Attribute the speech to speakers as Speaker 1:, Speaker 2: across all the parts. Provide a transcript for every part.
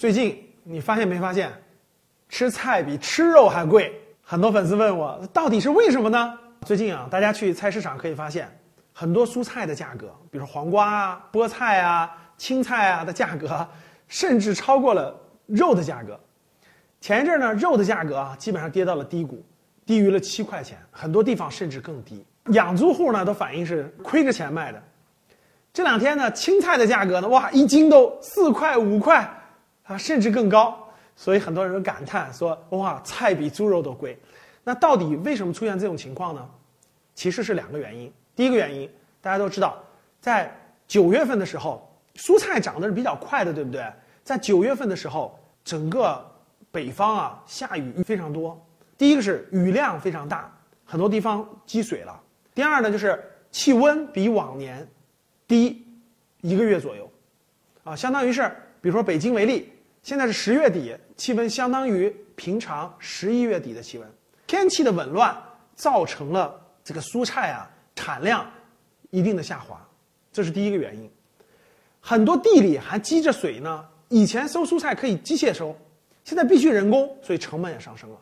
Speaker 1: 最近你发现没发现，吃菜比吃肉还贵？很多粉丝问我，到底是为什么呢？最近啊，大家去菜市场可以发现，很多蔬菜的价格，比如说黄瓜啊、菠菜啊、青菜啊的价格，甚至超过了肉的价格。前一阵呢，肉的价格啊，基本上跌到了低谷，低于了七块钱，很多地方甚至更低。养猪户呢，都反映是亏着钱卖的。这两天呢，青菜的价格呢，哇，一斤都四块五块，啊，甚至更高。所以很多人都感叹说，哇，菜比猪肉都贵。那到底为什么出现这种情况呢？其实是两个原因。第一个原因，大家都知道，在九月份的时候，蔬菜涨得是比较快的，对不对？在九月份的时候，整个北方啊，下雨非常多。第一个是雨量非常大，很多地方积水了。第二呢，就是气温比往年。低一个月左右，啊，相当于是，比如说北京为例，现在是十月底，气温相当于平常十一月底的气温。天气的紊乱造成了这个蔬菜啊产量一定的下滑，这是第一个原因。很多地里还积着水呢，以前收蔬菜可以机械收，现在必须人工，所以成本也上升了。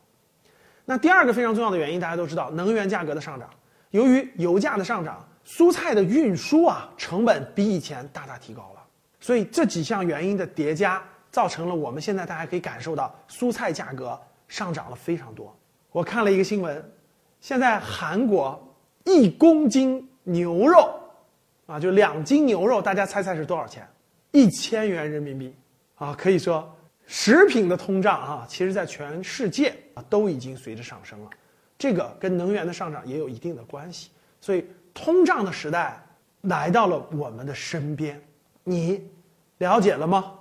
Speaker 1: 那第二个非常重要的原因，大家都知道，能源价格的上涨，由于油价的上涨。蔬菜的运输啊，成本比以前大大提高了，所以这几项原因的叠加，造成了我们现在大家可以感受到蔬菜价格上涨了非常多。我看了一个新闻，现在韩国一公斤牛肉，啊，就两斤牛肉，大家猜猜是多少钱？一千元人民币，啊，可以说食品的通胀啊，其实在全世界啊都已经随着上升了，这个跟能源的上涨也有一定的关系，所以。通胀的时代来到了我们的身边，你了解了吗？